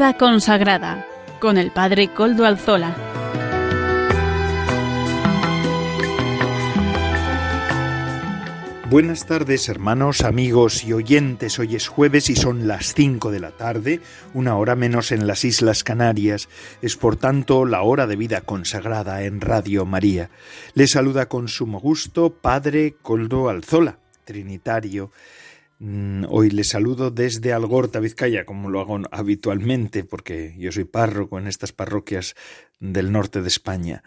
Vida consagrada con el Padre Coldo Alzola. Buenas tardes hermanos, amigos y oyentes. Hoy es jueves y son las 5 de la tarde, una hora menos en las Islas Canarias. Es por tanto la hora de vida consagrada en Radio María. Le saluda con sumo gusto Padre Coldo Alzola, Trinitario. Mm, hoy le saludo desde Algorta, Vizcaya, como lo hago habitualmente, porque yo soy párroco en estas parroquias del norte de España.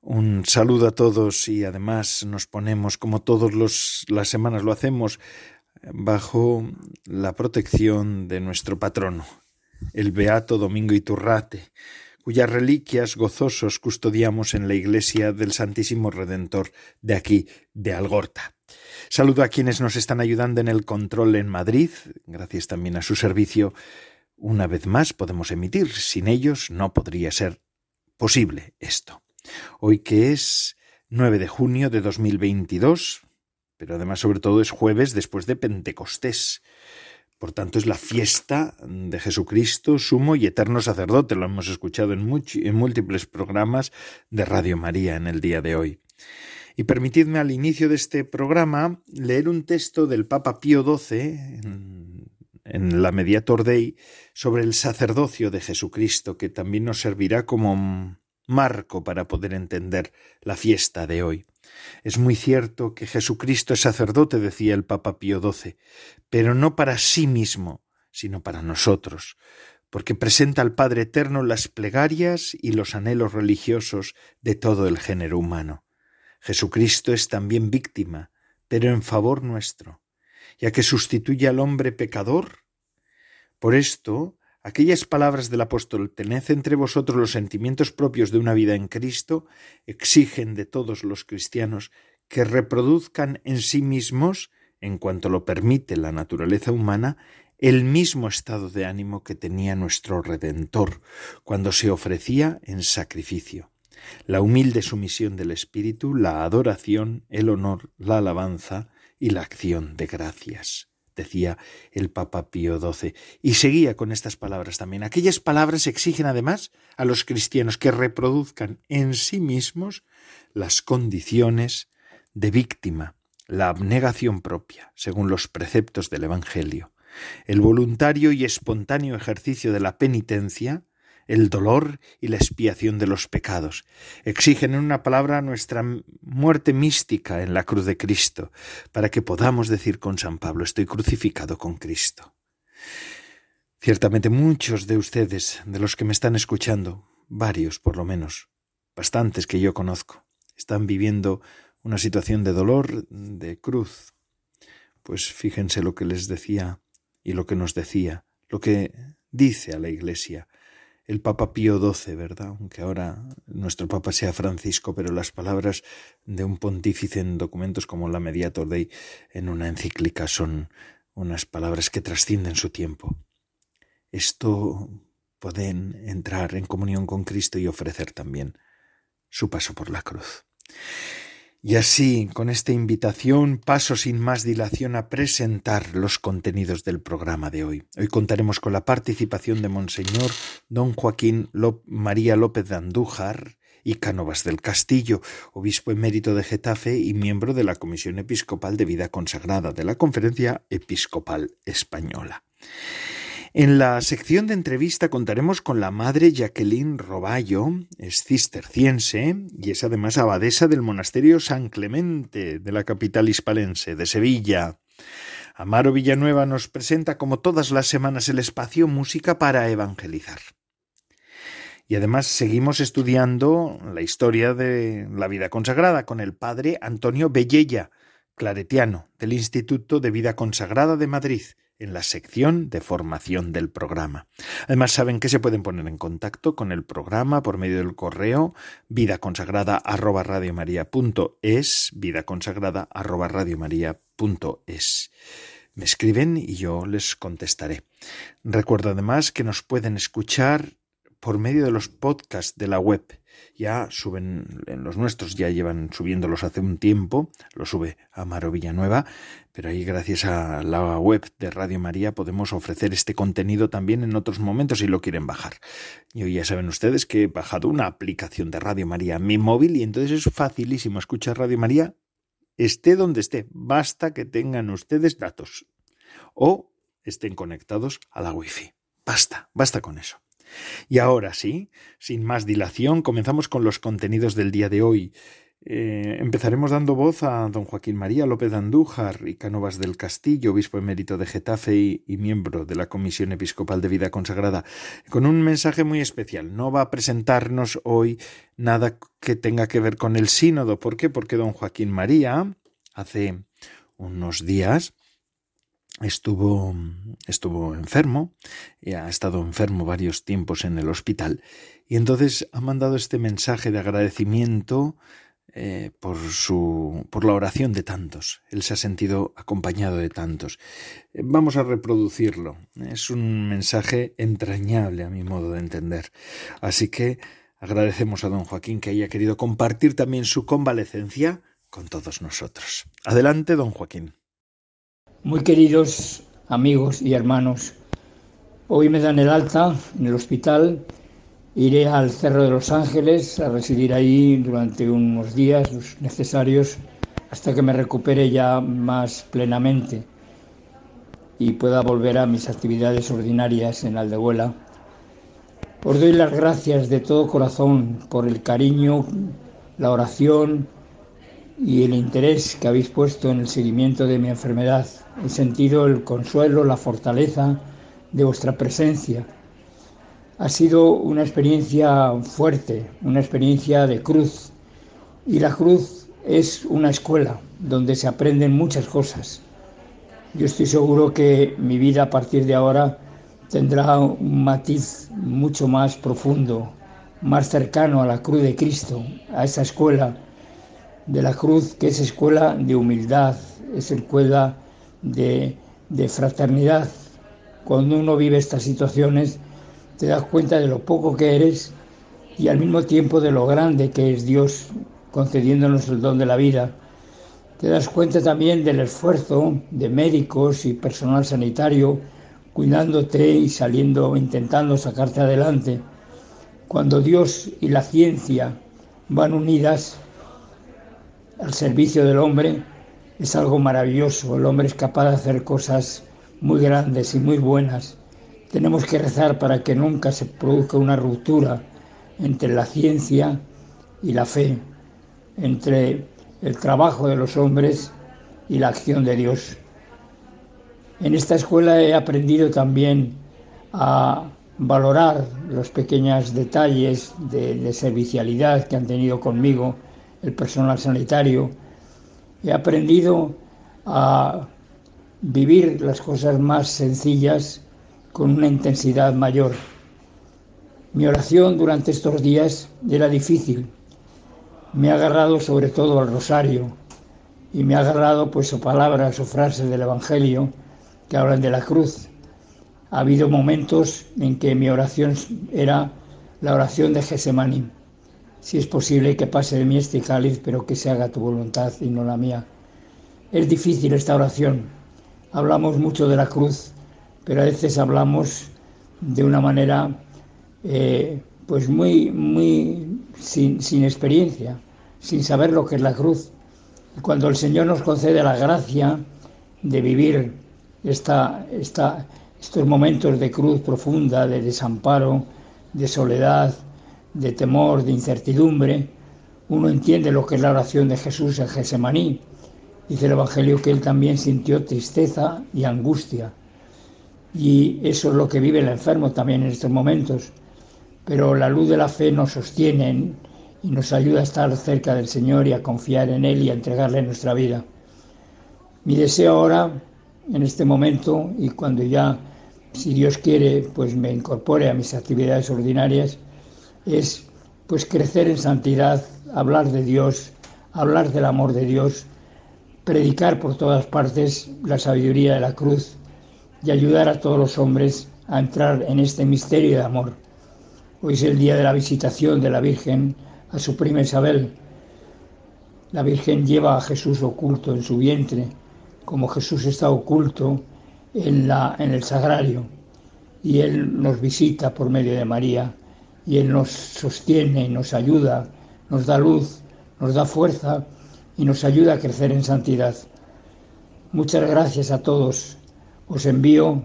Un saludo a todos y además nos ponemos, como todas las semanas lo hacemos, bajo la protección de nuestro patrono, el Beato Domingo Iturrate, cuyas reliquias gozosos custodiamos en la iglesia del Santísimo Redentor de aquí, de Algorta. Saludo a quienes nos están ayudando en el control en Madrid, gracias también a su servicio. Una vez más podemos emitir, sin ellos no podría ser posible esto. Hoy que es 9 de junio de 2022, pero además sobre todo es jueves después de Pentecostés. Por tanto, es la fiesta de Jesucristo, sumo y eterno sacerdote. Lo hemos escuchado en, en, múltiples programas de Radio María en el día de hoy. Y permitidme al inicio de este programa leer un texto del Papa Pío XII en, la Mediator Dei sobre el sacerdocio de Jesucristo, que también nos servirá como marco para poder entender la fiesta de hoy. Es muy cierto que Jesucristo es sacerdote, decía el Papa Pío XII, pero no para sí mismo, sino para nosotros, porque presenta al Padre Eterno las plegarias y los anhelos religiosos de todo el género humano. Jesucristo es también víctima, pero en favor nuestro, ya que sustituye al hombre pecador. Por esto, Aquellas palabras del apóstol Tened entre vosotros los sentimientos propios de una vida en Cristo exigen de todos los cristianos que reproduzcan en sí mismos, en cuanto lo permite la naturaleza humana, el mismo estado de ánimo que tenía nuestro Redentor cuando se ofrecía en sacrificio. La humilde sumisión del Espíritu, la adoración, el honor, la alabanza y la acción de gracias decía el Papa Pío XII. Y seguía con estas palabras también. Aquellas palabras exigen además a los cristianos que reproduzcan en sí mismos las condiciones de víctima, la abnegación propia, según los preceptos del Evangelio, el voluntario y espontáneo ejercicio de la penitencia, el dolor y la expiación de los pecados. Exigen en una palabra nuestra muerte mística en la cruz de Cristo, para que podamos decir con San Pablo, estoy crucificado con Cristo. Ciertamente muchos de ustedes, de los que me están escuchando, varios por lo menos, bastantes que yo conozco, están viviendo una situación de dolor, de cruz. Pues fíjense lo que les decía y lo que nos decía, lo que dice a la Iglesia el Papa Pío XII, ¿verdad? Aunque ahora nuestro Papa sea Francisco, pero las palabras de un pontífice en documentos como la Mediator Dei en una encíclica son unas palabras que trascienden su tiempo. Esto pueden entrar en comunión con Cristo y ofrecer también su paso por la cruz. Y así, con esta invitación, paso sin más dilación a presentar los contenidos del programa de hoy. Hoy contaremos con la participación de Monseñor don Joaquín María López de Andújar y Cánovas del Castillo, obispo emérito de Getafe y miembro de la Comisión Episcopal de Vida Consagrada de la Conferencia Episcopal Española. En la sección de entrevista contaremos con la madre Jacqueline Roballo, es cisterciense y es además abadesa del monasterio San Clemente de la capital hispalense, de Sevilla. Amaro Villanueva nos presenta como todas las semanas el espacio Música para Evangelizar. Y además seguimos estudiando la historia de la vida consagrada con el padre Antonio Bellella, claretiano, del Instituto de Vida Consagrada de Madrid, en la sección de formación del programa. Además, saben que se pueden poner en contacto con el programa por medio del correo vida consagrada arroba es vida consagrada arroba es. Me escriben y yo les contestaré. Recuerdo además que nos pueden escuchar por medio de los podcasts de la web. Ya suben en los nuestros, ya llevan subiéndolos hace un tiempo, lo sube Amaro Villanueva, pero ahí gracias a la web de Radio María podemos ofrecer este contenido también en otros momentos si lo quieren bajar. Y hoy ya saben ustedes que he bajado una aplicación de Radio María a mi móvil y entonces es facilísimo escuchar Radio María esté donde esté, basta que tengan ustedes datos o estén conectados a la wifi. Basta, basta con eso. Y ahora sí, sin más dilación, comenzamos con los contenidos del día de hoy. Eh, empezaremos dando voz a don Joaquín María López Andújar y Cánovas del Castillo, obispo emérito de Getafe y, y, miembro de la Comisión Episcopal de Vida Consagrada, con un mensaje muy especial. No va a presentarnos hoy nada que tenga que ver con el sínodo. ¿Por qué? Porque don Joaquín María hace unos días estuvo, estuvo enfermo, y ha estado enfermo varios tiempos en el hospital, y entonces ha mandado este mensaje de agradecimiento eh, por su por la oración de tantos. Él se ha sentido acompañado de tantos. Eh, vamos a reproducirlo. Es un mensaje entrañable a mi modo de entender. Así que agradecemos a don Joaquín que haya querido compartir también su convalecencia con todos nosotros. Adelante, don Joaquín. Muy queridos amigos y hermanos, hoy me dan el alta en el hospital. Iré al Cerro de los Ángeles a residir ahí durante unos días necesarios hasta que me recupere ya más plenamente y pueda volver a mis actividades ordinarias en Aldehuela. Os doy las gracias de todo corazón por el cariño, la oración y el interés que habéis puesto en el seguimiento de mi enfermedad. He sentido el consuelo, la fortaleza de vuestra presencia. Ha sido una experiencia fuerte, una experiencia de cruz. Y la cruz es una escuela donde se aprenden muchas cosas. Yo estoy seguro que mi vida a partir de ahora tendrá un matiz mucho más profundo, más cercano a la cruz de Cristo, a esa escuela de la cruz, que es escuela de humildad, es escuela de, de fraternidad. Cuando uno vive estas situaciones, te das cuenta de lo poco que eres y al mismo tiempo de lo grande que es Dios concediéndonos el don de la vida. Te das cuenta también del esfuerzo de médicos y personal sanitario cuidándote y saliendo, intentando sacarte adelante. Cuando Dios y la ciencia van unidas, al servicio del hombre es algo maravilloso. El hombre es capaz de hacer cosas muy grandes y muy buenas. Tenemos que rezar para que nunca se produzca una ruptura entre la ciencia y la fe, entre el trabajo de los hombres y la acción de Dios. En esta escuela he aprendido también a valorar los pequeños detalles de, de servicialidad que han tenido conmigo el personal sanitario. He aprendido a vivir las cosas más sencillas con una intensidad mayor. Mi oración durante estos días era difícil. Me ha agarrado sobre todo al rosario y me ha agarrado pues o palabras o frases del Evangelio que hablan de la cruz. Ha habido momentos en que mi oración era la oración de Gesemaní si es posible que pase de mí este cáliz, pero que se haga tu voluntad y no la mía. Es difícil esta oración. Hablamos mucho de la cruz, pero a veces hablamos de una manera eh, pues muy, muy sin, experiencia, sin saber lo que es la cruz. Cuando el Señor nos concede la gracia de vivir esta, esta, estos momentos de cruz profunda, de desamparo, de soledad, de temor, de incertidumbre, uno entiende lo que es la oración de Jesús en Gesemaní. Dice el Evangelio que él también sintió tristeza y angustia. Y eso es lo que vive el enfermo también en estos momentos. Pero la luz de la fe nos sostiene y nos ayuda a estar cerca del Señor y a confiar en Él y a entregarle nuestra vida. Mi deseo ahora, en este momento, y cuando ya, si Dios quiere, pues me incorpore a mis actividades ordinarias, es pues crecer en santidad, hablar de Dios, hablar del amor de Dios, predicar por todas partes la sabiduría de la cruz y ayudar a todos los hombres a entrar en este misterio de amor. Hoy es el día de la visitación de la Virgen a su prima Isabel. La Virgen lleva a Jesús oculto en su vientre, como Jesús está oculto en, la, en el sagrario. Y Él nos visita por medio de María, y Él nos sostiene, nos ayuda, nos da luz, nos da fuerza y nos ayuda a crecer en santidad. Muchas gracias a todos. Os envío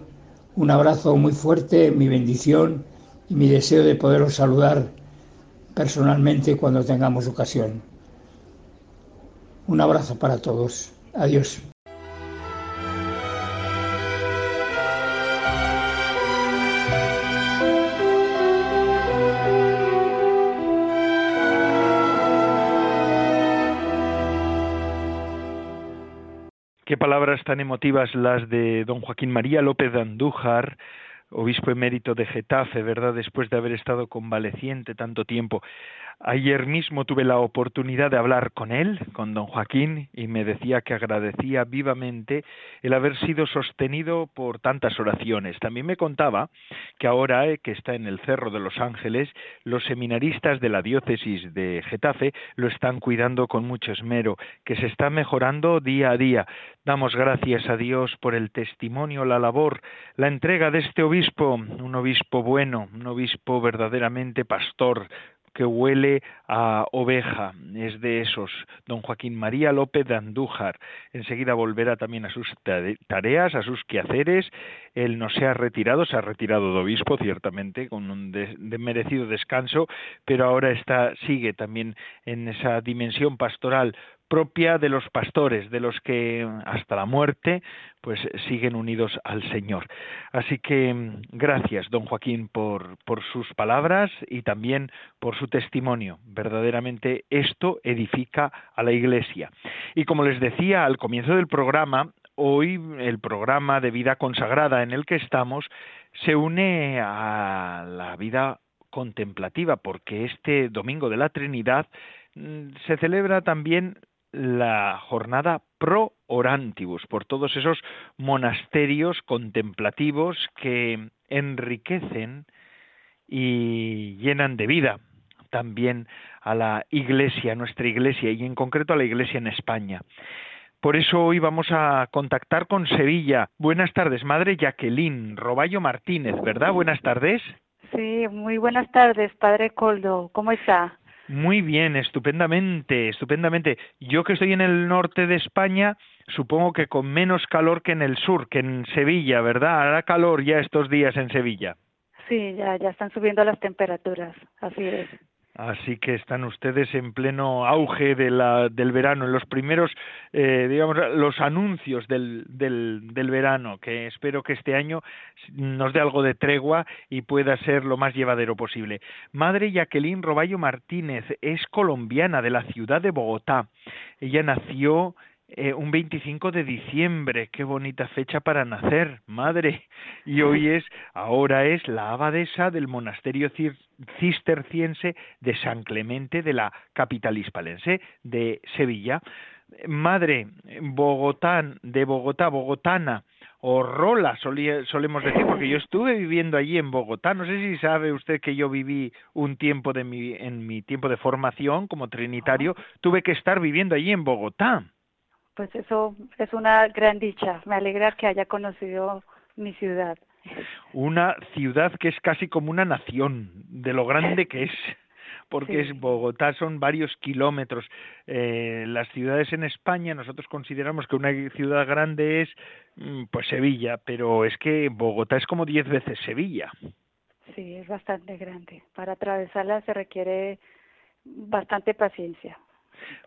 un abrazo muy fuerte, mi bendición y mi deseo de poderos saludar personalmente cuando tengamos ocasión. Un abrazo para todos. Adiós. Palabras tan emotivas las de don Joaquín María López de Andújar, obispo emérito de Getafe, ¿verdad? Después de haber estado convaleciente tanto tiempo. Ayer mismo tuve la oportunidad de hablar con él, con don Joaquín, y me decía que agradecía vivamente el haber sido sostenido por tantas oraciones. También me contaba que ahora eh, que está en el Cerro de los Ángeles, los seminaristas de la diócesis de Getafe lo están cuidando con mucho esmero, que se está mejorando día a día. Damos gracias a Dios por el testimonio, la labor, la entrega de este obispo, un obispo bueno, un obispo verdaderamente pastor, que huele a oveja, es de esos. Don Joaquín María López de Andújar enseguida volverá también a sus tareas, a sus quehaceres. Él no se ha retirado, se ha retirado de obispo, ciertamente, con un merecido descanso, pero ahora está, sigue también en esa dimensión pastoral propia de los pastores, de los que hasta la muerte pues siguen unidos al Señor. Así que mm, gracias, don Joaquín, por, por sus palabras y también por su testimonio. Verdaderamente esto edifica a la Iglesia. Y como les decía al comienzo del programa, hoy el programa de vida consagrada en el que estamos se une a la vida contemplativa, porque este domingo de la Trinidad mm, se celebra también la jornada pro orantibus, por todos esos monasterios contemplativos que enriquecen y llenan de vida también a la iglesia, a nuestra iglesia y en concreto a la iglesia en España. Por eso hoy vamos a contactar con Sevilla. Buenas tardes, madre Jacqueline Roballo Martínez, ¿verdad? Buenas tardes. Sí, muy buenas tardes, padre Coldo. ¿Cómo está? Muy bien, estupendamente, estupendamente. Yo que estoy en el norte de España, supongo que con menos calor que en el sur, que en Sevilla, ¿verdad? Hará calor ya estos días en Sevilla. Sí, ya, ya están subiendo las temperaturas, así es. Así que están ustedes en pleno auge de la, del verano, en los primeros, eh, digamos, los anuncios del, del, del, verano, que espero que este año nos dé algo de tregua y pueda ser lo más llevadero posible. Madre Jacqueline Roballo Martínez es colombiana de la ciudad de Bogotá. Ella nació eh, un 25 de diciembre, qué bonita fecha para nacer, madre. Y hoy es, ahora es la abadesa del monasterio cisterciense de San Clemente de la capital hispalense de Sevilla. Madre, Bogotá, de Bogotá, bogotana, o Rola, solemos decir, porque yo estuve viviendo allí en Bogotá. No sé si sabe usted que yo viví un tiempo de mi, en mi tiempo de formación como trinitario, tuve que estar viviendo allí en Bogotá pues eso es una gran dicha. Me alegra que haya conocido mi ciudad. Una ciudad que es casi como una nación, de lo grande que es, porque es Bogotá, son varios kilómetros. Eh, las ciudades en España, nosotros consideramos que una ciudad grande es mm, pues Sevilla, pero es que Bogotá es como diez veces Sevilla. Sí, es bastante grande. Para atravesarla se requiere bastante paciencia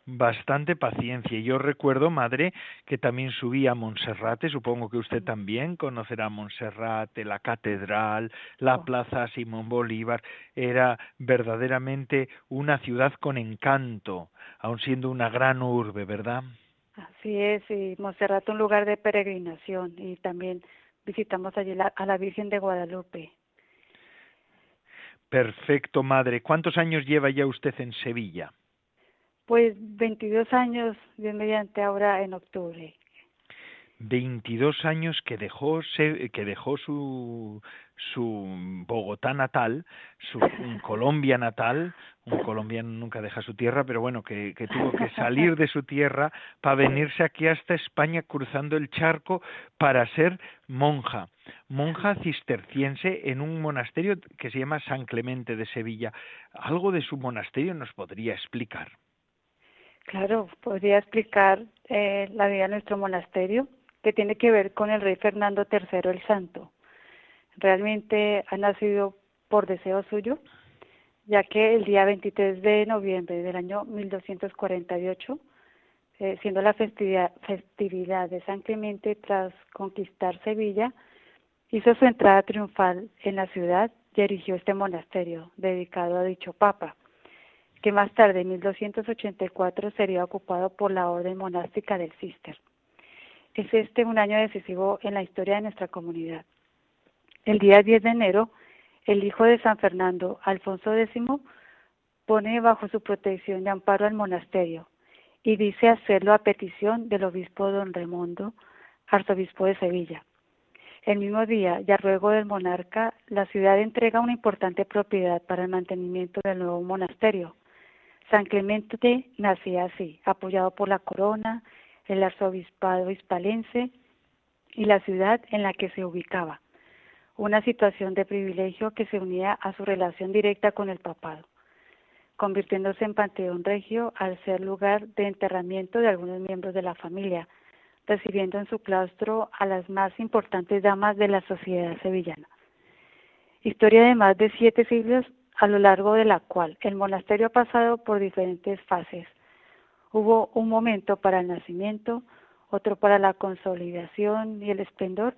bastante paciencia. Yo recuerdo, madre, que también subí a Monserrate, supongo que usted también conocerá Monserrate, la catedral, la oh. plaza Simón Bolívar. Era verdaderamente una ciudad con encanto, aun siendo una gran urbe, ¿verdad? Así es, y Monserrate un lugar de peregrinación y también visitamos allí a la Virgen de Guadalupe. Perfecto, madre. ¿Cuántos años lleva ya usted en Sevilla? Pues 22 años, de mediante ahora en octubre. 22 años que dejó, que dejó su, su Bogotá natal, su Colombia natal, un colombiano nunca deja su tierra, pero bueno, que, que tuvo que salir de su tierra para venirse aquí hasta España cruzando el charco para ser monja, monja cisterciense en un monasterio que se llama San Clemente de Sevilla. ¿Algo de su monasterio nos podría explicar? Claro, podría explicar eh, la vida de nuestro monasterio, que tiene que ver con el rey Fernando III el Santo. Realmente ha nacido por deseo suyo, ya que el día 23 de noviembre del año 1248, eh, siendo la festividad, festividad de San Clemente tras conquistar Sevilla, hizo su entrada triunfal en la ciudad y erigió este monasterio dedicado a dicho papa, que más tarde, en 1284, sería ocupado por la orden monástica del Cister. Es este un año decisivo en la historia de nuestra comunidad. El día 10 de enero, el hijo de San Fernando, Alfonso X, pone bajo su protección y amparo al monasterio y dice hacerlo a petición del obispo don Raimondo, arzobispo de Sevilla. El mismo día, y a ruego del monarca, la ciudad entrega una importante propiedad para el mantenimiento del nuevo monasterio. San Clemente nacía así, apoyado por la corona, el arzobispado hispalense y la ciudad en la que se ubicaba, una situación de privilegio que se unía a su relación directa con el papado, convirtiéndose en panteón regio al ser lugar de enterramiento de algunos miembros de la familia, recibiendo en su claustro a las más importantes damas de la sociedad sevillana. Historia de más de siete siglos a lo largo de la cual el monasterio ha pasado por diferentes fases. Hubo un momento para el nacimiento, otro para la consolidación y el esplendor,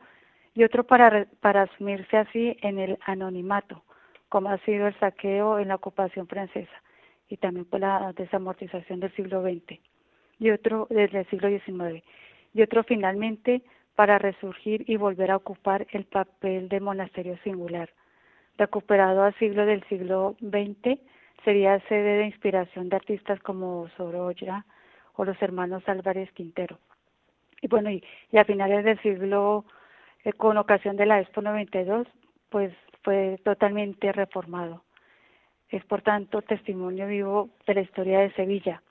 y otro para, para asumirse así en el anonimato, como ha sido el saqueo en la ocupación francesa y también por la desamortización del siglo XX, y otro desde el siglo XIX y otro finalmente para resurgir y volver a ocupar el papel de monasterio singular. Recuperado a siglo del siglo XX, sería sede de inspiración de artistas como Sorolla o los hermanos Álvarez Quintero. Y bueno, y, a finales del siglo, eh, con ocasión de la Expo 92, pues fue totalmente reformado. Es por tanto testimonio vivo de la historia de Sevilla.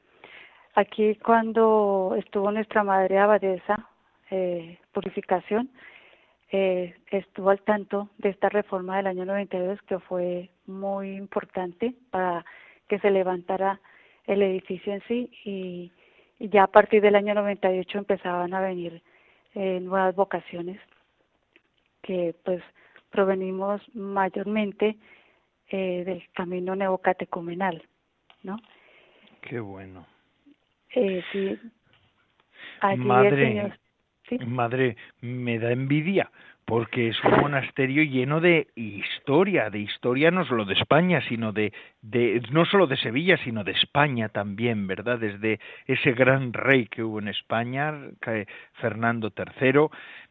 Aquí cuando estuvo nuestra madre abadesa, eh, Purificación, eh, estuvo al tanto de esta reforma del año 92 que fue muy importante para que se levantara el edificio en sí y, ya a partir del año 98 empezaban a venir eh, nuevas vocaciones que pues provenimos mayormente eh, del camino neocatecumenal, ¿no? Qué bueno. Eh, sí. madre, madre, me da envidia porque es un monasterio lleno de historia, de historia no solo de España, sino de, de, no solo de Sevilla, sino de España también, ¿verdad? Desde ese gran rey que hubo en España, Fernando III,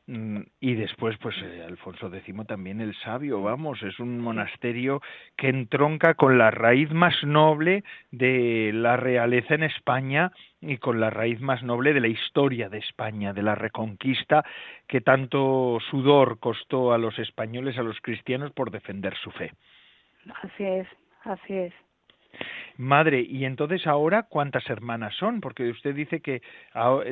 Mm, y después pues eh, Alfonso X también el sabio vamos es un monasterio que entronca con la raíz más noble de la realeza en España y con la raíz más noble de la historia de España de la reconquista que tanto sudor costó a los españoles a los cristianos por defender su fe así es así es Madre, y entonces ahora, ¿cuántas hermanas son? Porque usted dice que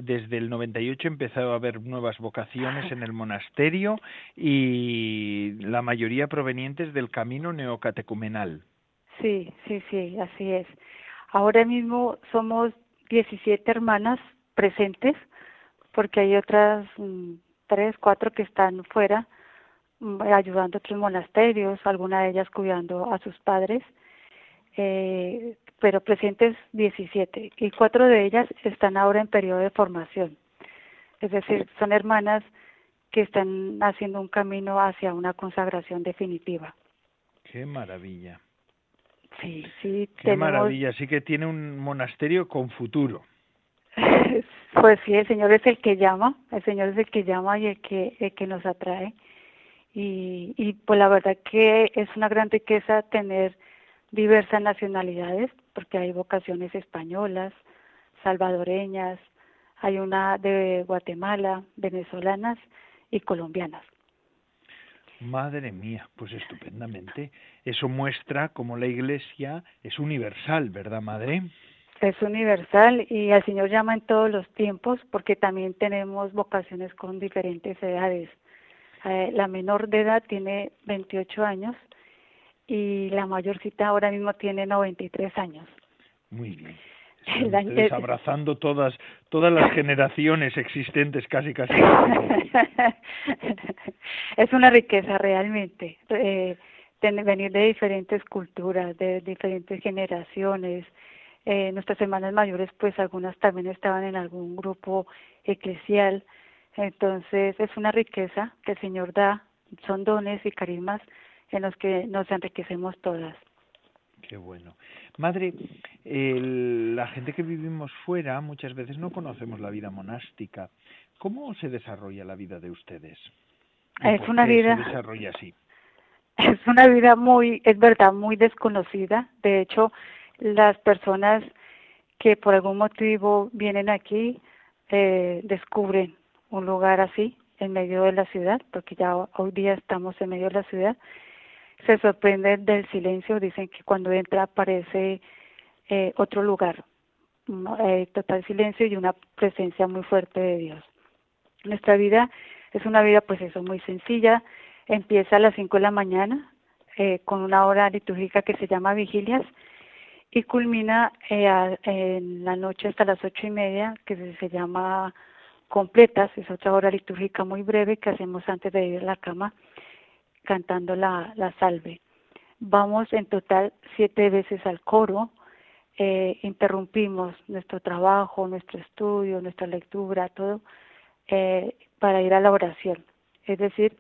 desde el 98 empezó a haber nuevas vocaciones en el monasterio y la mayoría provenientes del camino neocatecumenal. Sí, sí, sí, así es. Ahora mismo somos 17 hermanas presentes, porque hay otras mm, tres, cuatro que están fuera ayudando a otros monasterios, alguna de ellas cuidando a sus padres eh, pero presentes 17 y cuatro de ellas están ahora en periodo de formación. Es decir, son hermanas que están haciendo un camino hacia una consagración definitiva. Qué maravilla. Sí, sí. Qué maravilla, sí que tiene un monasterio con futuro. pues sí, el Señor es el que llama, el Señor es el que llama y el que, el que nos atrae. Y, y pues la verdad que es una gran riqueza tener diversas nacionalidades, porque hay vocaciones españolas, salvadoreñas, hay una de Guatemala, venezolanas y colombianas. Madre mía, pues estupendamente. Eso muestra cómo la Iglesia es universal, ¿verdad, Madre? Es universal y al Señor llama en todos los tiempos porque también tenemos vocaciones con diferentes edades. Eh, la menor de edad tiene 28 años y la mayorcita ahora mismo tiene 93 años. Muy bien. Están abrazando todas todas las generaciones existentes casi casi. es una riqueza realmente eh, venir de diferentes culturas, de diferentes generaciones. Eh, nuestras hermanas mayores, pues algunas también estaban en algún grupo eclesial. Entonces es una riqueza que el Señor da, son dones y carismas en los que nos enriquecemos todas. Qué bueno. Madre, la gente que vivimos fuera muchas veces no conocemos la vida monástica. ¿Cómo se desarrolla la vida de ustedes? Es una vida. Se desarrolla así. Es una vida muy, es verdad, muy desconocida. De hecho, las personas que por algún motivo vienen aquí eh, descubren un lugar así en medio de la ciudad, porque ya hoy día estamos en medio de la ciudad. Se sorprende del silencio, dicen que cuando entra aparece eh, otro lugar, eh, total silencio y una presencia muy fuerte de Dios. Nuestra vida es una vida pues eso, muy sencilla, empieza a las 5 de la mañana eh, con una hora litúrgica que se llama vigilias y culmina eh, en la noche hasta las ocho y media que se llama completas, es otra hora litúrgica muy breve que hacemos antes de ir a la cama cantando la, la salve. Vamos en total siete veces al coro, eh, interrumpimos nuestro trabajo, nuestro estudio, nuestra lectura, todo, eh, para ir a la oración. Es decir,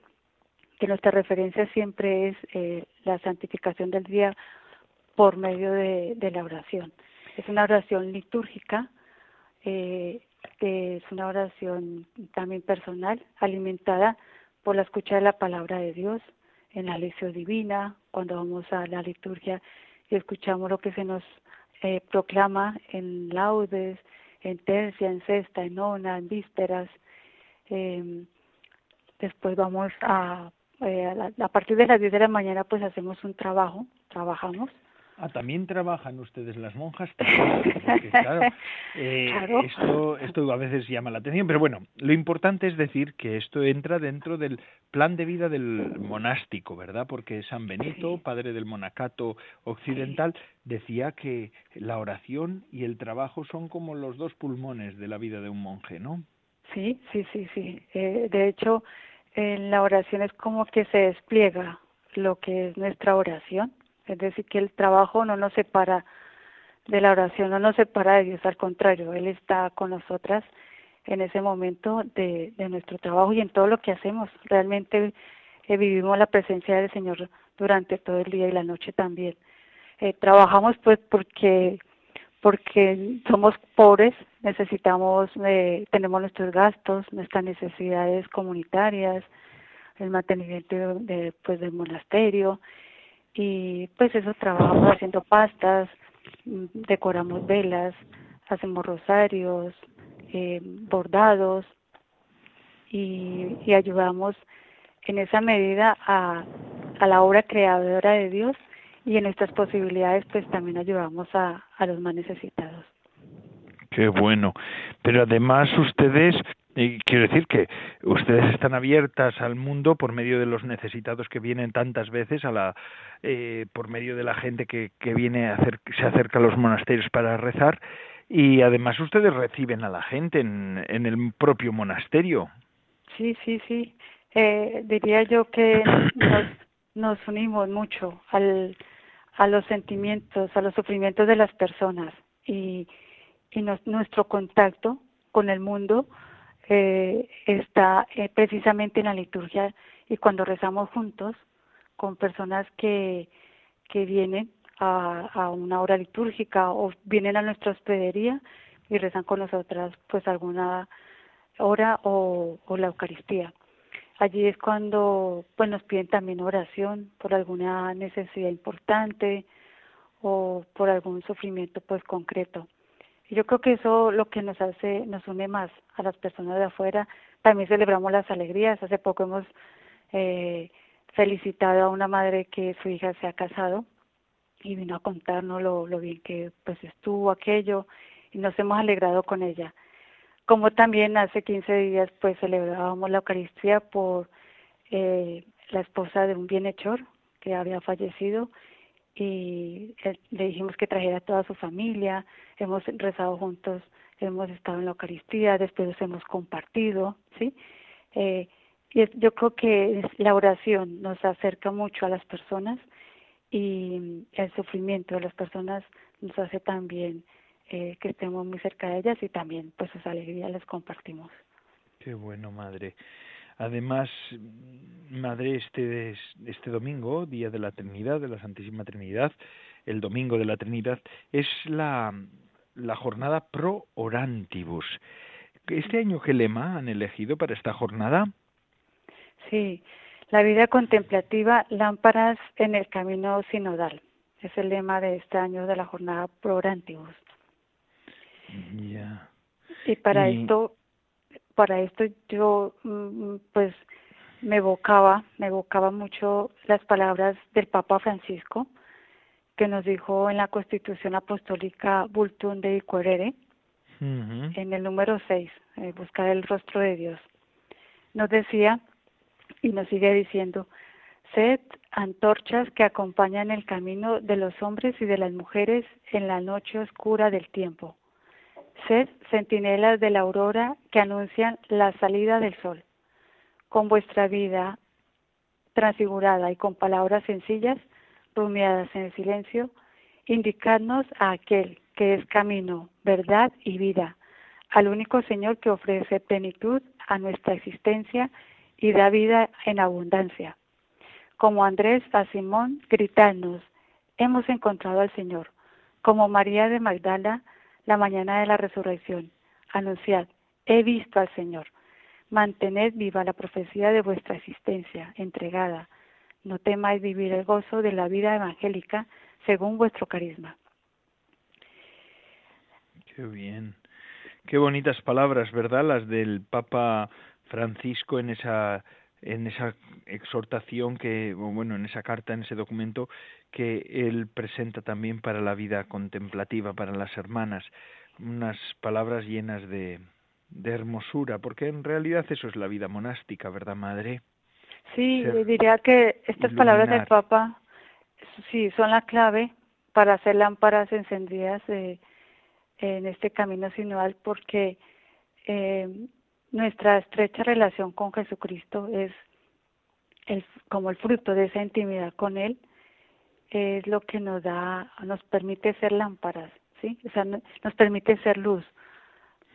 que nuestra referencia siempre es eh, la santificación del día por medio de, de, la oración. Es una oración litúrgica, eh, es una oración también personal, alimentada por la escucha de la palabra de Dios, en la lección divina, cuando vamos a la liturgia y escuchamos lo que se nos eh, proclama en laudes, en tercia, en sexta, en nona, en vísperas. Eh, después vamos a, eh, a, a, partir de las 10 de la mañana pues hacemos un trabajo, trabajamos Ah, también trabajan ustedes las monjas. Porque, eh, claro, Esto, esto a veces llama la atención, pero bueno, lo importante es decir que esto entra dentro del plan de vida del monástico, ¿verdad? Porque San Benito, padre del monacato occidental, decía que la oración y el trabajo son como los dos pulmones de la vida de un monje, ¿no? Sí, sí, sí, sí. Eh, de hecho, en la oración es como que se despliega lo que es nuestra oración es decir, que el trabajo no nos separa de la oración, no nos separa de Dios, al contrario, Él está con nosotras en ese momento de, de nuestro trabajo y en todo lo que hacemos. Realmente eh, vivimos la presencia del Señor durante todo el día y la noche también. Eh, trabajamos pues porque porque somos pobres, necesitamos, eh, tenemos nuestros gastos, nuestras necesidades comunitarias, el mantenimiento de, pues del monasterio y pues eso trabajamos haciendo pastas, mm, decoramos velas, hacemos rosarios, eh, bordados y, y, ayudamos en esa medida a, a la obra creadora de Dios y en nuestras posibilidades pues también ayudamos a, a los más necesitados. Qué bueno. Pero además ustedes y quiero decir que ustedes están abiertas al mundo por medio de los necesitados que vienen tantas veces, a la, eh, por medio de la gente que, que viene se acerca a los monasterios para rezar y además ustedes reciben a la gente en, en el propio monasterio. Sí, sí, sí. Eh, diría yo que nos, nos unimos mucho al, a los sentimientos, a los sufrimientos de las personas y, y nos, nuestro contacto con el mundo eh, está eh, precisamente en la liturgia y cuando rezamos juntos con personas que, que vienen a, a una hora litúrgica o vienen a nuestra hospedería y rezan con nosotras pues alguna hora o, o la Eucaristía. Allí es cuando pues nos piden también oración por alguna necesidad importante o por algún sufrimiento pues concreto. Yo creo que eso lo que nos hace, nos une más a las personas de afuera. También celebramos las alegrías. Hace poco hemos eh, felicitado a una madre que su hija se ha casado y vino a contarnos lo, lo bien que pues estuvo aquello y nos hemos alegrado con ella. Como también hace 15 días pues celebrábamos la Eucaristía por eh, la esposa de un bienhechor que había fallecido y le dijimos que trajera a toda su familia, hemos rezado juntos, hemos estado en la Eucaristía, después hemos compartido, ¿sí? Eh, y yo creo que la oración nos acerca mucho a las personas y el sufrimiento de las personas nos hace también eh, que estemos muy cerca de ellas y también pues sus alegrías les compartimos. Qué bueno, madre. Además, madre, este este domingo, día de la Trinidad, de la Santísima Trinidad, el domingo de la Trinidad, es la la jornada pro orantibus. ¿Este año qué lema han elegido para esta jornada? Sí, la vida contemplativa, lámparas en el camino sinodal. Es el lema de este año de la jornada Pro Orantibus. Ya. Y para esto, para esto yo, mm, pues, me evocaba, me evocaba mucho las palabras del Papa Francisco, que nos dijo en la Constitución Apostólica Bultum de Querere, en el número 6, eh, buscar el rostro de Dios. Nos decía y nos sigue diciendo, sed antorchas que acompañan el camino de los hombres y de las mujeres en la noche oscura del tiempo. Sed centinelas de la aurora que anuncian la salida del sol. Con vuestra vida transfigurada y con palabras sencillas, rumiadas en el silencio, indicadnos a aquel que es camino, verdad y vida, al único Señor que ofrece plenitud a nuestra existencia y da vida en abundancia. Como Andrés a Simón, gritadnos, hemos encontrado al Señor. Como María de Magdala, la mañana de la resurrección, anunciad, he visto al Señor. Mantened viva la profecía de vuestra existencia, entregada. No temáis vivir el gozo de la vida evangélica según vuestro carisma. Qué bien. Qué bonitas palabras, ¿verdad? Las del Papa Francisco en esa en esa exhortación que bueno en esa carta en ese documento que él presenta también para la vida contemplativa para las hermanas unas palabras llenas de de hermosura porque en realidad eso es la vida monástica verdad madre sí diría que estas palabras del papa sí son la clave para hacer lámparas encendidas eh, en este camino sinodal porque eh, nuestra estrecha relación con Jesucristo es el, como el fruto de esa intimidad con Él, es lo que nos da, nos permite ser lámparas, ¿sí? O sea, nos permite ser luz.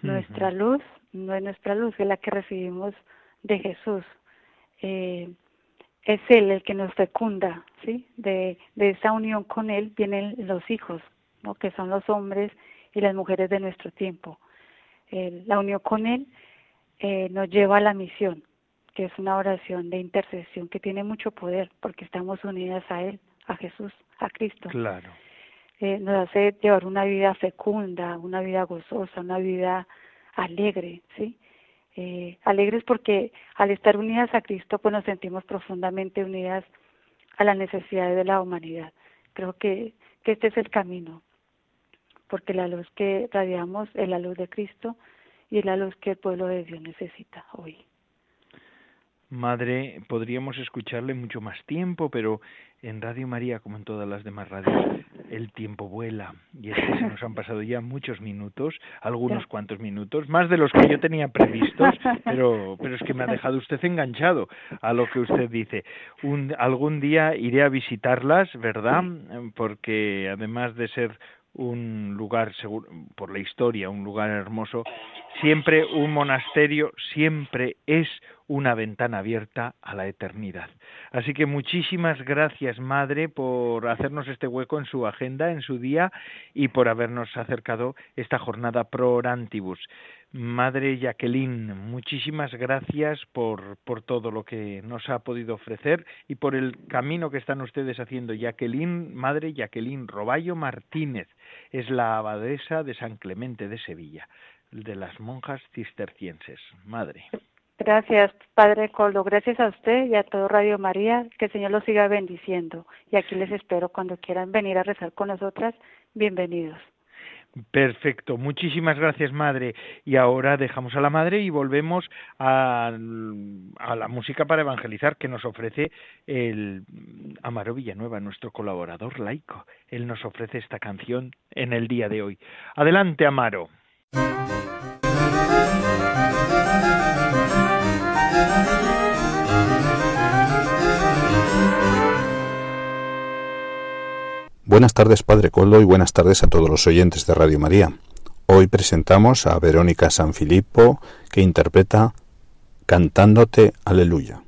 Nuestra luz no es nuestra luz, es la que recibimos de Jesús. Eh, es Él el que nos fecunda, ¿sí? De, de esa unión con Él vienen los hijos, ¿no? Que son los hombres y las mujeres de nuestro tiempo. Eh, la unión con Él eh, nos lleva a la misión, que es una oración de intercesión que tiene mucho poder porque estamos unidas a Él, a Jesús, a Cristo. Claro. Eh, nos hace llevar una vida fecunda, una vida gozosa, una vida alegre, ¿sí? Eh, alegres porque al estar unidas a Cristo pues nos sentimos profundamente unidas a las necesidades de la humanidad. Creo que, que este es el camino, porque la luz que radiamos es la luz de Cristo y es la luz que el pueblo de Dios necesita hoy. Madre, podríamos escucharle mucho más tiempo, pero en Radio María, como en todas las demás radios, el tiempo vuela. Y es que se nos han pasado ya muchos minutos, algunos cuantos minutos, más de los que yo tenía previstos, pero, pero es que me ha dejado usted enganchado a lo que usted dice. Un, algún día iré a visitarlas, ¿verdad? Porque además de ser un lugar seguro, por la historia, un lugar hermoso, siempre un monasterio siempre es una ventana abierta a la eternidad. Así que muchísimas gracias, Madre, por hacernos este hueco en su agenda, en su día, y por habernos acercado esta jornada pro orantibus. Madre Jacqueline, muchísimas gracias por, por todo lo que nos ha podido ofrecer y por el camino que están ustedes haciendo. Jacqueline, Madre Jacqueline Roballo Martínez, es la abadesa de San Clemente de Sevilla, de las monjas cistercienses. Madre. Gracias, Padre Coldo. Gracias a usted y a todo Radio María. Que el Señor los siga bendiciendo. Y aquí les espero cuando quieran venir a rezar con nosotras. Bienvenidos. Perfecto, muchísimas gracias madre. Y ahora dejamos a la madre y volvemos a, a, la música para evangelizar que nos ofrece el Amaro Villanueva, nuestro colaborador laico. Él nos ofrece esta canción en el día de hoy. Adelante, Amaro. Buenas tardes, Padre Coldo, y buenas tardes a todos los oyentes de Radio María. Hoy presentamos a Verónica Sanfilippo, que interpreta Cantándote Aleluya.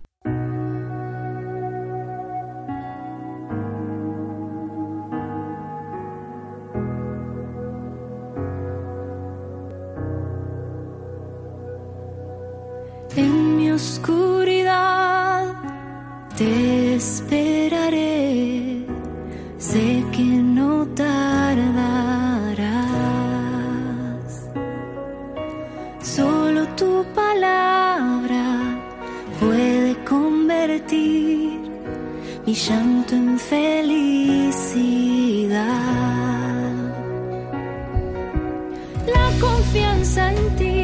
En mi oscuridad te esperaré mi llanto en felicidad. La confianza en ti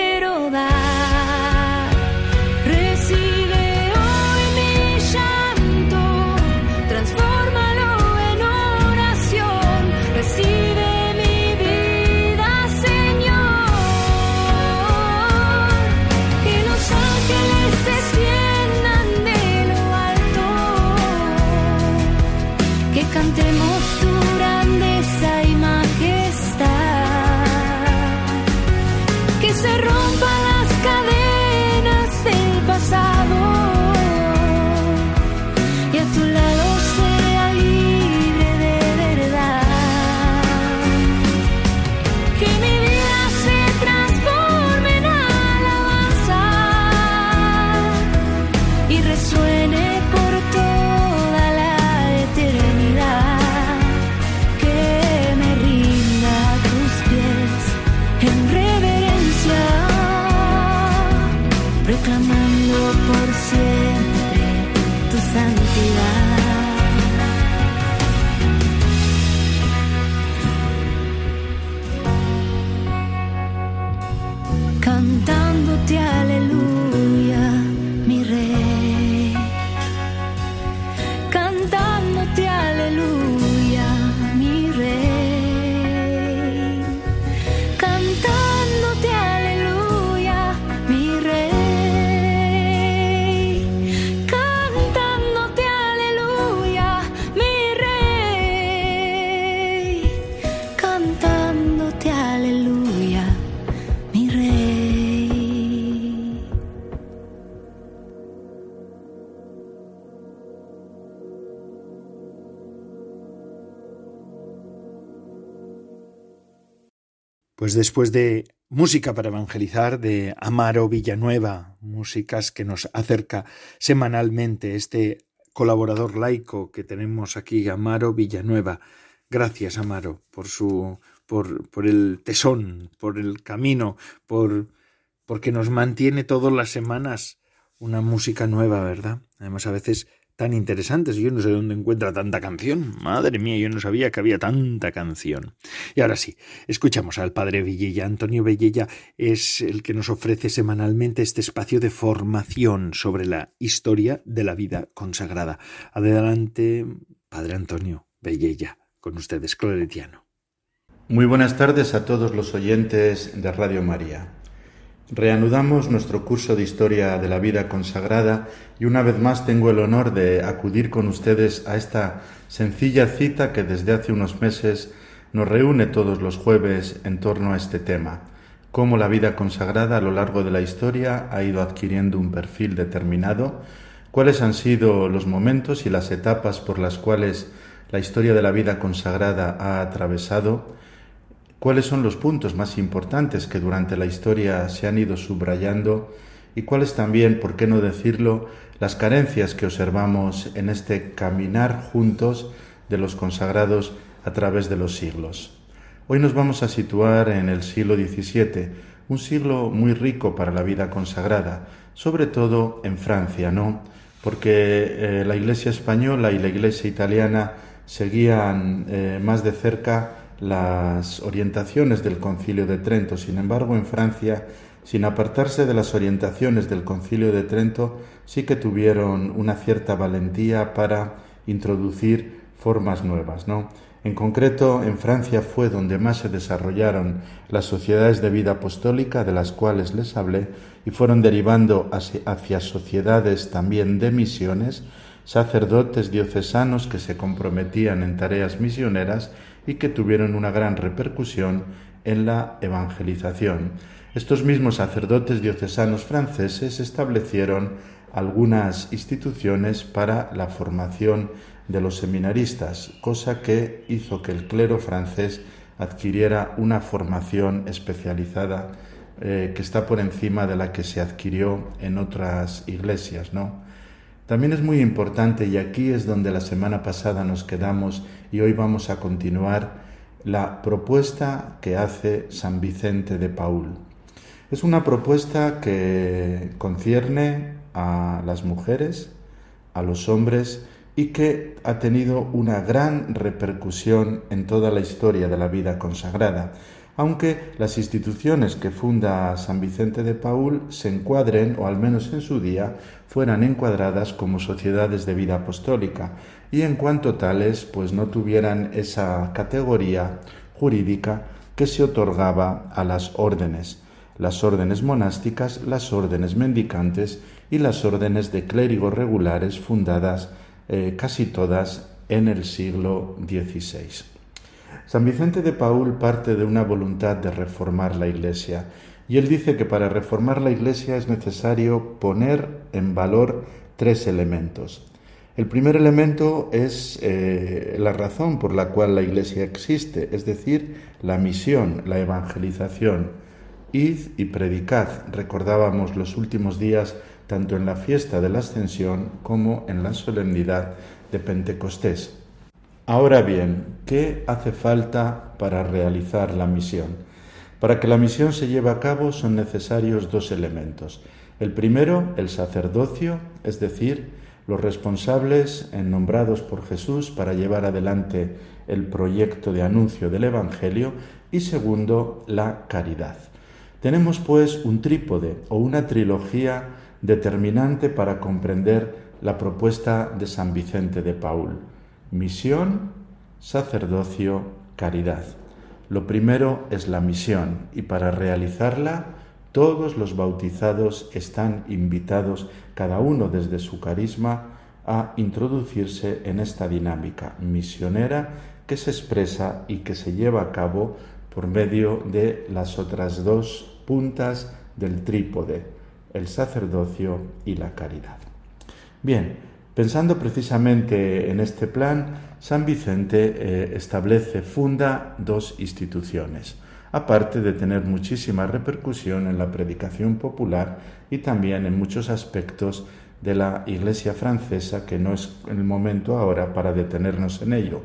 Pues después de música para evangelizar de Amaro Villanueva, músicas que nos acerca semanalmente este colaborador laico que tenemos aquí, Amaro Villanueva. Gracias, Amaro, por su por, por el tesón, por el camino, por porque nos mantiene todas las semanas una música nueva, ¿verdad? Además, a veces tan interesantes. Yo no sé dónde encuentra tanta canción. Madre mía, yo no sabía que había tanta canción. Y ahora sí, escuchamos al padre Villella. Antonio Villella es el que nos ofrece semanalmente este espacio de formación sobre la historia de la vida consagrada. Adelante, padre Antonio Villella, con ustedes, Claretiano. Muy buenas tardes a todos los oyentes de Radio María. Reanudamos nuestro curso de historia de la vida consagrada y una vez más tengo el honor de acudir con ustedes a esta sencilla cita que desde hace unos meses nos reúne todos los jueves en torno a este tema, cómo la vida consagrada a lo largo de la historia ha ido adquiriendo un perfil determinado, cuáles han sido los momentos y las etapas por las cuales la historia de la vida consagrada ha atravesado, cuáles son los puntos más importantes que durante la historia se han ido subrayando y cuáles también, por qué no decirlo, las carencias que observamos en este caminar juntos de los consagrados a través de los siglos. Hoy nos vamos a situar en el siglo XVII, un siglo muy rico para la vida consagrada, sobre todo en Francia, ¿no? Porque eh, la Iglesia española y la Iglesia italiana seguían eh, más de cerca las orientaciones del concilio de Trento. Sin embargo, en Francia, sin apartarse de las orientaciones del concilio de Trento, sí que tuvieron una cierta valentía para introducir formas nuevas, ¿no? En concreto, en Francia fue donde más se desarrollaron las sociedades de vida apostólica de las cuales les hablé y fueron derivando hacia sociedades también de misiones, sacerdotes diocesanos que se comprometían en tareas misioneras y que tuvieron una gran repercusión en la evangelización. Estos mismos sacerdotes diocesanos franceses establecieron algunas instituciones para la formación de los seminaristas, cosa que hizo que el clero francés adquiriera una formación especializada eh, que está por encima de la que se adquirió en otras iglesias, ¿no? También es muy importante, y aquí es donde la semana pasada nos quedamos y hoy vamos a continuar, la propuesta que hace San Vicente de Paul. Es una propuesta que concierne a las mujeres, a los hombres y que ha tenido una gran repercusión en toda la historia de la vida consagrada aunque las instituciones que funda San Vicente de Paul se encuadren, o al menos en su día, fueran encuadradas como sociedades de vida apostólica, y en cuanto tales, pues no tuvieran esa categoría jurídica que se otorgaba a las órdenes, las órdenes monásticas, las órdenes mendicantes y las órdenes de clérigos regulares fundadas eh, casi todas en el siglo XVI. San Vicente de Paul parte de una voluntad de reformar la Iglesia y él dice que para reformar la Iglesia es necesario poner en valor tres elementos. El primer elemento es eh, la razón por la cual la Iglesia existe, es decir, la misión, la evangelización. Id y predicad, recordábamos los últimos días tanto en la fiesta de la Ascensión como en la solemnidad de Pentecostés. Ahora bien, ¿qué hace falta para realizar la misión? Para que la misión se lleve a cabo son necesarios dos elementos. El primero, el sacerdocio, es decir, los responsables nombrados por Jesús para llevar adelante el proyecto de anuncio del Evangelio y segundo, la caridad. Tenemos pues un trípode o una trilogía determinante para comprender la propuesta de San Vicente de Paul Misión, sacerdocio, caridad. Lo primero es la misión y para realizarla todos los bautizados están invitados, cada uno desde su carisma, a introducirse en esta dinámica misionera que se expresa y que se lleva a cabo por medio de las otras dos puntas del trípode, el sacerdocio y la caridad. Bien, Pensando precisamente en este plan, San Vicente eh, establece, funda dos instituciones. aparte de tener muchísima repercusión en la predicación popular y también en muchos aspectos de la Iglesia francesa, que no es el momento ahora para detenernos en ello,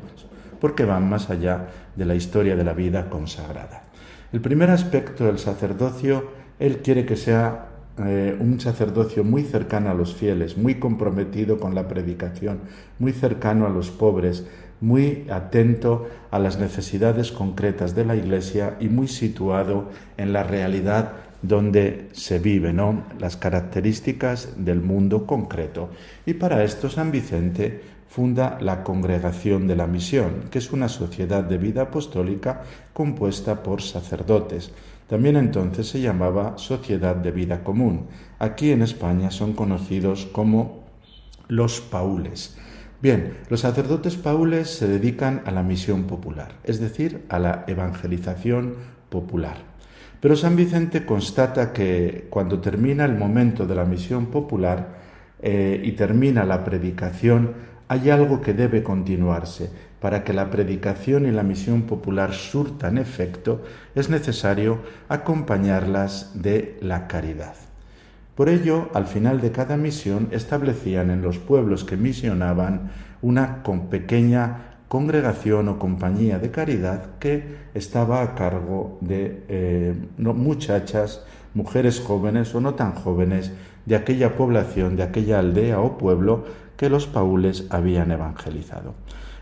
porque van más allá de la historia de la vida consagrada. El primer aspecto del sacerdocio, él quiere que sea eh, un sacerdocio muy cercano a los fieles, muy comprometido con la predicación, muy cercano a los pobres, muy atento a las necesidades concretas de la Iglesia y muy situado en la realidad donde se vive, ¿no? Las características del mundo concreto. Y para esto San Vicente funda la Congregación de la Misión, que es una sociedad de vida apostólica compuesta por sacerdotes. También entonces se llamaba Sociedad de Vida Común. Aquí en España son conocidos como los paules. Bien, los sacerdotes paules se dedican a la misión popular, es decir, a la evangelización popular. Pero San Vicente constata que cuando termina el momento de la misión popular eh, y termina la predicación, hay algo que debe continuarse. Para que la predicación y la misión popular surtan efecto, es necesario acompañarlas de la caridad. Por ello, al final de cada misión establecían en los pueblos que misionaban una pequeña congregación o compañía de caridad que estaba a cargo de eh, muchachas, mujeres jóvenes o no tan jóvenes de aquella población, de aquella aldea o pueblo que los paules habían evangelizado.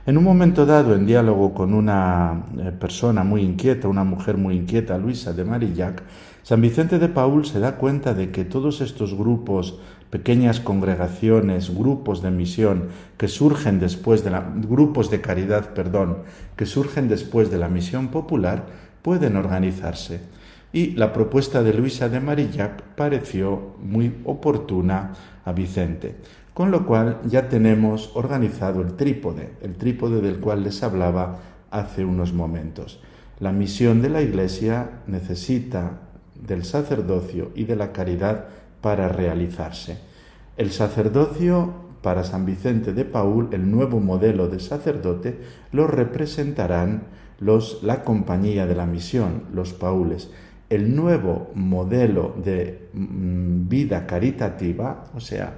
En un momento dado, en diálogo con una eh, persona muy inquieta, una mujer muy inquieta, Luisa de Marillac, San Vicente de Paul se da cuenta de que todos estos grupos, pequeñas congregaciones, grupos de misión que surgen después de la grupos de caridad, perdón, que surgen después de la misión popular, pueden organizarse. Y la propuesta de Luisa de Marillac pareció muy oportuna a Vicente. Con lo cual ya tenemos organizado el trípode, el trípode del cual les hablaba hace unos momentos. La misión de la Iglesia necesita del sacerdocio y de la caridad para realizarse. El sacerdocio para San Vicente de Paul, el nuevo modelo de sacerdote, lo representarán los, la compañía de la misión, los paules. El nuevo modelo de mm, vida caritativa, o sea,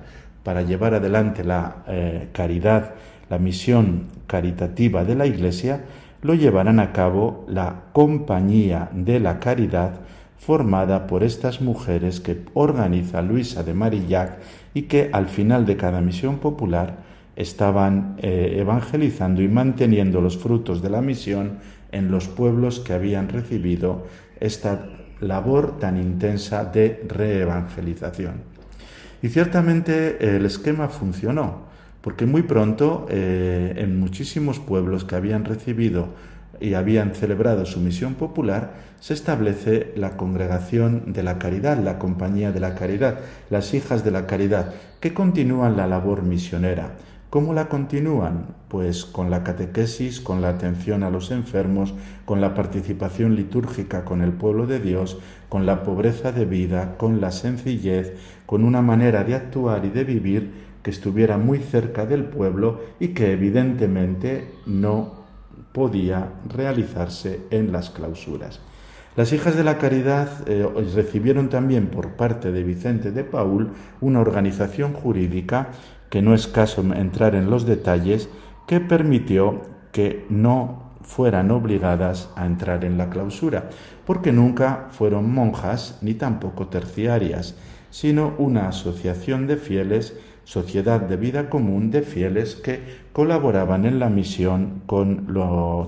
para llevar adelante la eh, caridad, la misión caritativa de la Iglesia, lo llevarán a cabo la Compañía de la Caridad, formada por estas mujeres que organiza Luisa de Marillac y que al final de cada misión popular estaban eh, evangelizando y manteniendo los frutos de la misión en los pueblos que habían recibido esta labor tan intensa de reevangelización. Y ciertamente el esquema funcionó, porque muy pronto eh, en muchísimos pueblos que habían recibido y habían celebrado su misión popular, se establece la congregación de la caridad, la compañía de la caridad, las hijas de la caridad, que continúan la labor misionera. ¿Cómo la continúan? Pues con la catequesis, con la atención a los enfermos, con la participación litúrgica con el pueblo de Dios, con la pobreza de vida, con la sencillez, con una manera de actuar y de vivir que estuviera muy cerca del pueblo y que evidentemente no podía realizarse en las clausuras. Las hijas de la caridad eh, recibieron también por parte de Vicente de Paul una organización jurídica que no es caso entrar en los detalles, que permitió que no fueran obligadas a entrar en la clausura, porque nunca fueron monjas ni tampoco terciarias, sino una asociación de fieles, sociedad de vida común de fieles que colaboraban en la misión con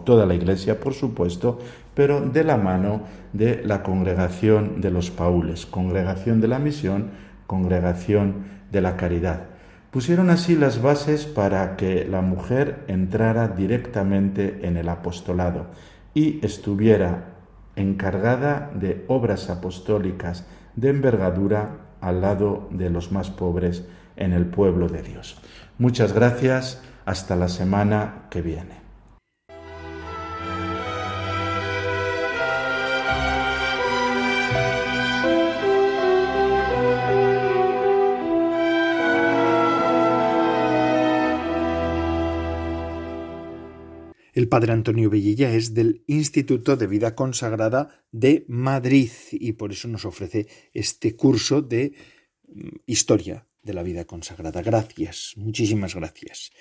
toda la Iglesia, por supuesto, pero de la mano de la congregación de los paules, congregación de la misión, congregación de la caridad. Pusieron así las bases para que la mujer entrara directamente en el apostolado y estuviera encargada de obras apostólicas de envergadura al lado de los más pobres en el pueblo de Dios. Muchas gracias, hasta la semana que viene. El padre Antonio Bellilla es del Instituto de Vida Consagrada de Madrid y por eso nos ofrece este curso de mm, historia de la vida consagrada. Gracias, muchísimas gracias.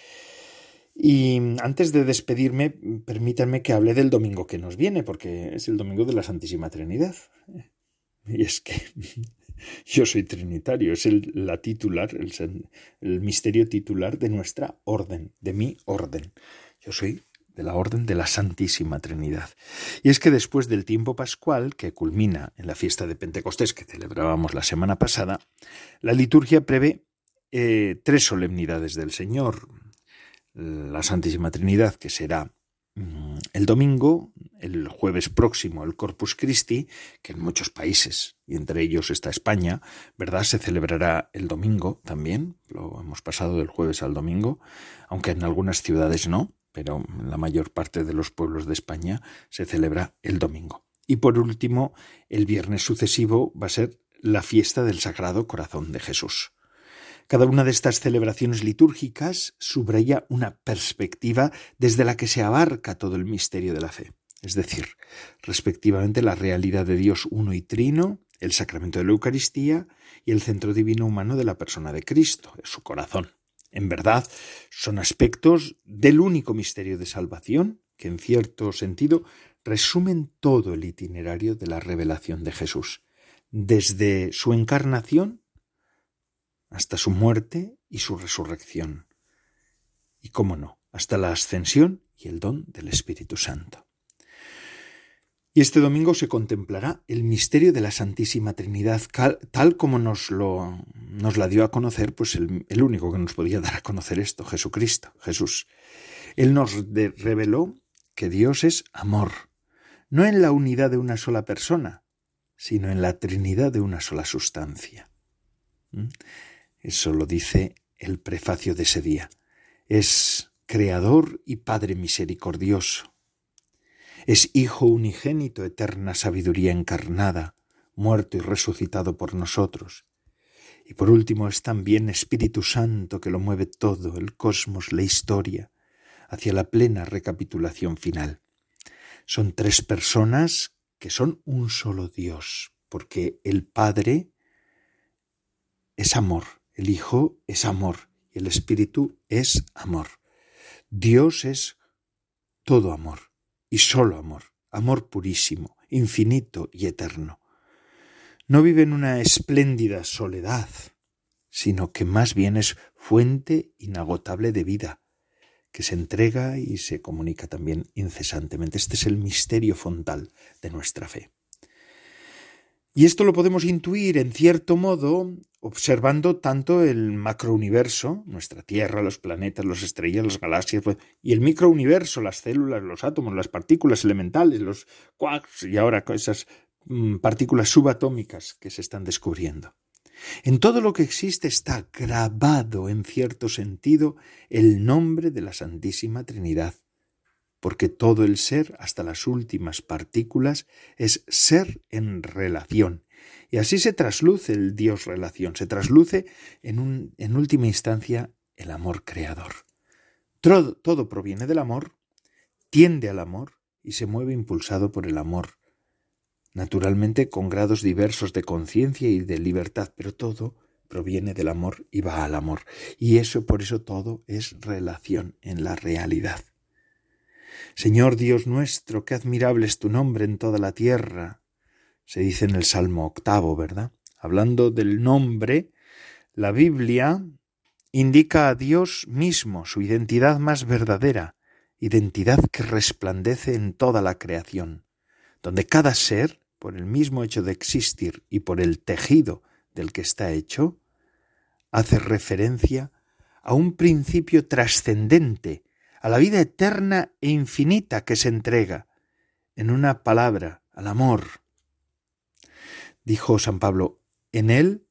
Y antes de despedirme, permítanme que hable del domingo que nos viene, porque es el domingo de la Santísima Trinidad. Y es que yo soy trinitario, es el, la titular, el, el misterio titular de nuestra orden, de mi orden. Yo soy de la Orden de la Santísima Trinidad. Y es que después del tiempo pascual, que culmina en la fiesta de Pentecostés que celebrábamos la semana pasada, la liturgia prevé eh, tres solemnidades del Señor. La Santísima Trinidad, que será mm, el domingo, el jueves próximo, el Corpus Christi, que en muchos países, y entre ellos está España, ¿verdad? Se celebrará el domingo también, lo hemos pasado del jueves al domingo, aunque en algunas ciudades no pero la mayor parte de los pueblos de España se celebra el domingo. Y por último, el viernes sucesivo va a ser la fiesta del Sagrado Corazón de Jesús. Cada una de estas celebraciones litúrgicas subraya una perspectiva desde la que se abarca todo el misterio de la fe, es decir, respectivamente la realidad de Dios uno y trino, el sacramento de la Eucaristía y el centro divino humano de la persona de Cristo, su corazón. En verdad, son aspectos del único misterio de salvación que, en cierto sentido, resumen todo el itinerario de la revelación de Jesús, desde su encarnación hasta su muerte y su resurrección, y, cómo no, hasta la ascensión y el don del Espíritu Santo. Y este domingo se contemplará el misterio de la Santísima Trinidad, tal como nos, lo, nos la dio a conocer, pues el, único que nos podía dar a conocer esto, Jesucristo, Jesús. Él nos reveló que Dios es amor, no en la unidad de una sola persona, sino en la Trinidad de una sola sustancia. ¿Mm? Eso lo dice el prefacio de ese día. Es creador y Padre misericordioso es Hijo unigénito, eterna sabiduría encarnada, muerto y resucitado por nosotros. Y por último es también Espíritu Santo que lo mueve todo, el cosmos, la historia, hacia la plena recapitulación final. Son tres personas que son un solo Dios, porque el Padre es amor, el Hijo es amor y el Espíritu es amor. Dios es todo amor y solo amor, amor purísimo, infinito y eterno. No vive en una espléndida soledad, sino que más bien es fuente inagotable de vida, que se entrega y se comunica también incesantemente. Este es el misterio fontal de nuestra fe. Y esto lo podemos intuir en cierto modo observando tanto el macrouniverso, nuestra Tierra, los planetas, las estrellas, las galaxias, pues, y el microuniverso, las células, los átomos, las partículas elementales, los quarks y ahora esas mm, partículas subatómicas que se están descubriendo. En todo lo que existe está grabado en cierto sentido el nombre de la Santísima Trinidad, porque todo el ser, hasta las últimas partículas, es ser en relación, y así se trasluce el Dios relación, se trasluce en, última instancia el amor creador. Todo, todo proviene del amor, tiende al amor y se mueve impulsado por el amor, naturalmente con grados diversos de conciencia y de libertad, pero todo proviene del amor y va al amor. Y eso, por eso todo es relación en la realidad. Señor Dios nuestro, qué admirable es tu nombre en toda la tierra se dice en el Salmo octavo, ¿verdad? Hablando del nombre, la Biblia indica a Dios mismo, su identidad más verdadera, identidad que resplandece en toda la creación, donde cada ser, por el mismo hecho de existir y por el tejido del que está hecho, hace referencia a un principio trascendente, a la vida eterna e infinita que se entrega, en una palabra, al amor, Dijo San Pablo, en él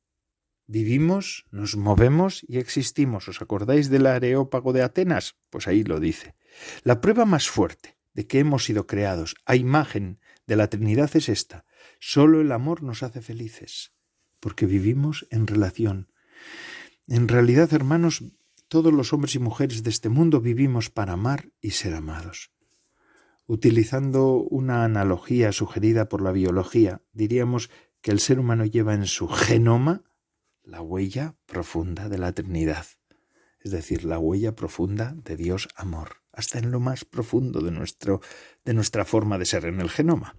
vivimos, nos movemos y existimos. ¿Os acordáis del Areópago de Atenas? Pues ahí lo dice. La prueba más fuerte de que hemos sido creados a imagen de la Trinidad es esta. Solo el amor nos hace felices, porque vivimos en relación. En realidad, hermanos, todos los hombres y mujeres de este mundo vivimos para amar y ser amados. Utilizando una analogía sugerida por la biología, diríamos que el ser humano lleva en su genoma la huella profunda de la Trinidad, es decir, la huella profunda de Dios amor, hasta en lo más profundo de, nuestro, de nuestra forma de ser en el genoma.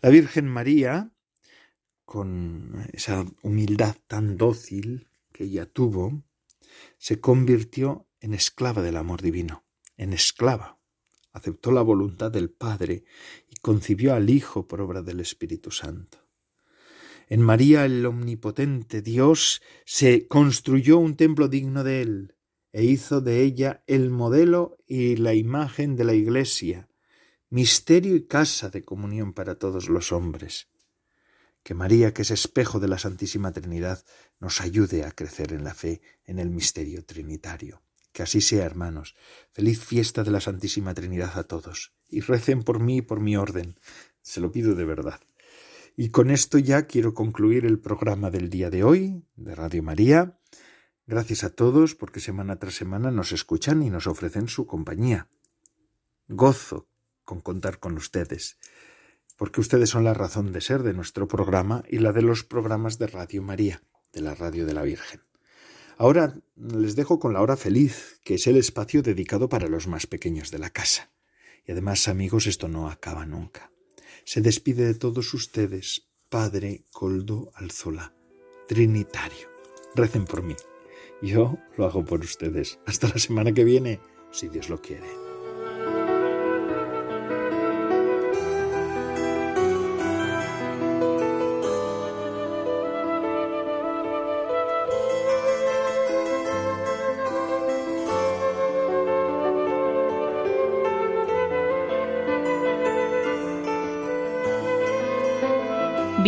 La Virgen María, con esa humildad tan dócil que ella tuvo, se convirtió en esclava del amor divino, en esclava. Aceptó la voluntad del Padre y concibió al Hijo por obra del Espíritu Santo. En María el omnipotente Dios se construyó un templo digno de él e hizo de ella el modelo y la imagen de la Iglesia, misterio y casa de comunión para todos los hombres. Que María, que es espejo de la Santísima Trinidad, nos ayude a crecer en la fe en el misterio trinitario. Que así sea, hermanos. Feliz fiesta de la Santísima Trinidad a todos. Y recen por mí y por mi orden. Se lo pido de verdad. Y con esto ya quiero concluir el programa del día de hoy de Radio María. Gracias a todos porque semana tras semana nos escuchan y nos ofrecen su compañía. Gozo con contar con ustedes, porque ustedes son la razón de ser de nuestro programa y la de los programas de Radio María, de la Radio de la Virgen. Ahora les dejo con la hora feliz, que es el espacio dedicado para los más pequeños de la casa. Y además, amigos, esto no acaba nunca se despide de todos ustedes, Padre Coldo Alzola, Trinitario. Recen por mí. Yo lo hago por ustedes. Hasta la semana que viene, si Dios lo quiere.